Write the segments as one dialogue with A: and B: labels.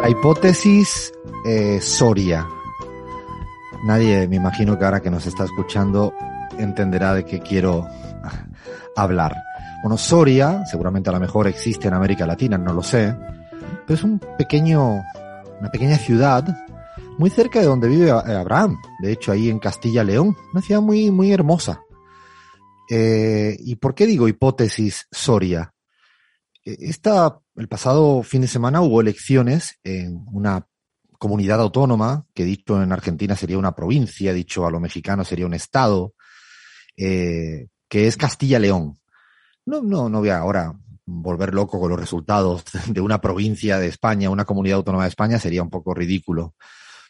A: La hipótesis eh, Soria. Nadie, me imagino que ahora que nos está escuchando, entenderá de qué quiero hablar. Bueno, Soria, seguramente a lo mejor existe en América Latina, no lo sé, pero es un pequeño, una pequeña ciudad muy cerca de donde vive Abraham, de hecho ahí en Castilla León, una ciudad muy, muy hermosa. Eh, ¿Y por qué digo hipótesis Soria? Eh, el pasado fin de semana hubo elecciones en una comunidad autónoma, que dicho en Argentina sería una provincia, dicho a lo mexicano sería un estado, eh, que es Castilla-León. No, no, no voy a ahora volver loco con los resultados de una provincia de España, una comunidad autónoma de España, sería un poco ridículo.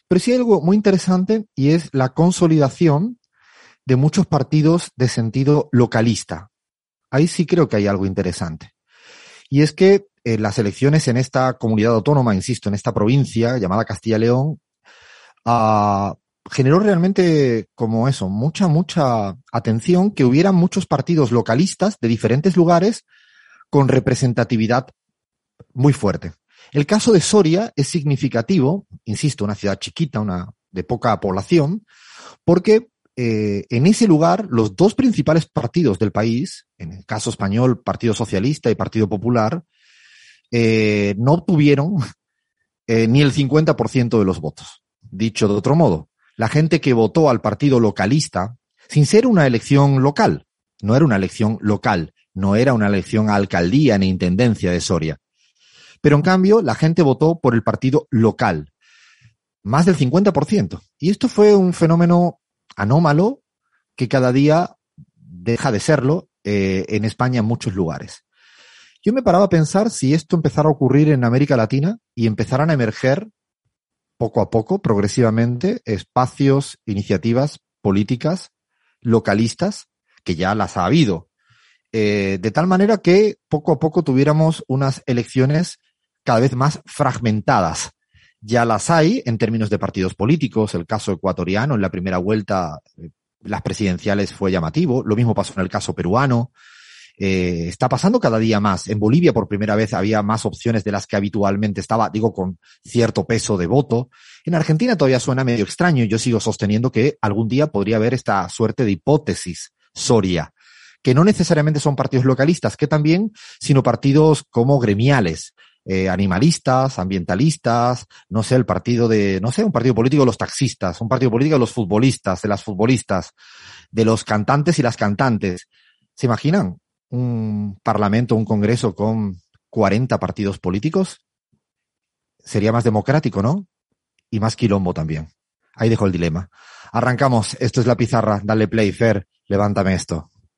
A: Pero sí hay algo muy interesante y es la consolidación de muchos partidos de sentido localista. Ahí sí creo que hay algo interesante. Y es que eh, las elecciones en esta comunidad autónoma, insisto, en esta provincia llamada Castilla-León, uh, generó realmente como eso, mucha, mucha atención que hubiera muchos partidos localistas de diferentes lugares con representatividad muy fuerte. El caso de Soria es significativo, insisto, una ciudad chiquita, una de poca población, porque eh, en ese lugar los dos principales partidos del país, en el caso español, Partido Socialista y Partido Popular, eh, no obtuvieron eh, ni el 50% de los votos. Dicho de otro modo, la gente que votó al partido localista, sin ser una elección local, no era una elección local, no era una elección a alcaldía ni intendencia de Soria. Pero en cambio, la gente votó por el partido local, más del 50%. Y esto fue un fenómeno anómalo que cada día deja de serlo eh, en España en muchos lugares. Yo me paraba a pensar si esto empezara a ocurrir en América Latina y empezaran a emerger poco a poco, progresivamente, espacios, iniciativas políticas localistas, que ya las ha habido, eh, de tal manera que poco a poco tuviéramos unas elecciones cada vez más fragmentadas. Ya las hay en términos de partidos políticos, el caso ecuatoriano en la primera vuelta, eh, las presidenciales fue llamativo, lo mismo pasó en el caso peruano, eh, está pasando cada día más. En Bolivia por primera vez había más opciones de las que habitualmente estaba, digo, con cierto peso de voto. En Argentina todavía suena medio extraño yo sigo sosteniendo que algún día podría haber esta suerte de hipótesis Soria, que no necesariamente son partidos localistas, que también, sino partidos como gremiales. Eh, animalistas, ambientalistas, no sé, el partido de, no sé, un partido político de los taxistas, un partido político de los futbolistas, de las futbolistas, de los cantantes y las cantantes. ¿Se imaginan? un parlamento, un congreso con 40 partidos políticos, sería más democrático, ¿no? Y más quilombo también. Ahí dejo el dilema. Arrancamos. Esto es la pizarra. Dale play, Fer. Levántame esto.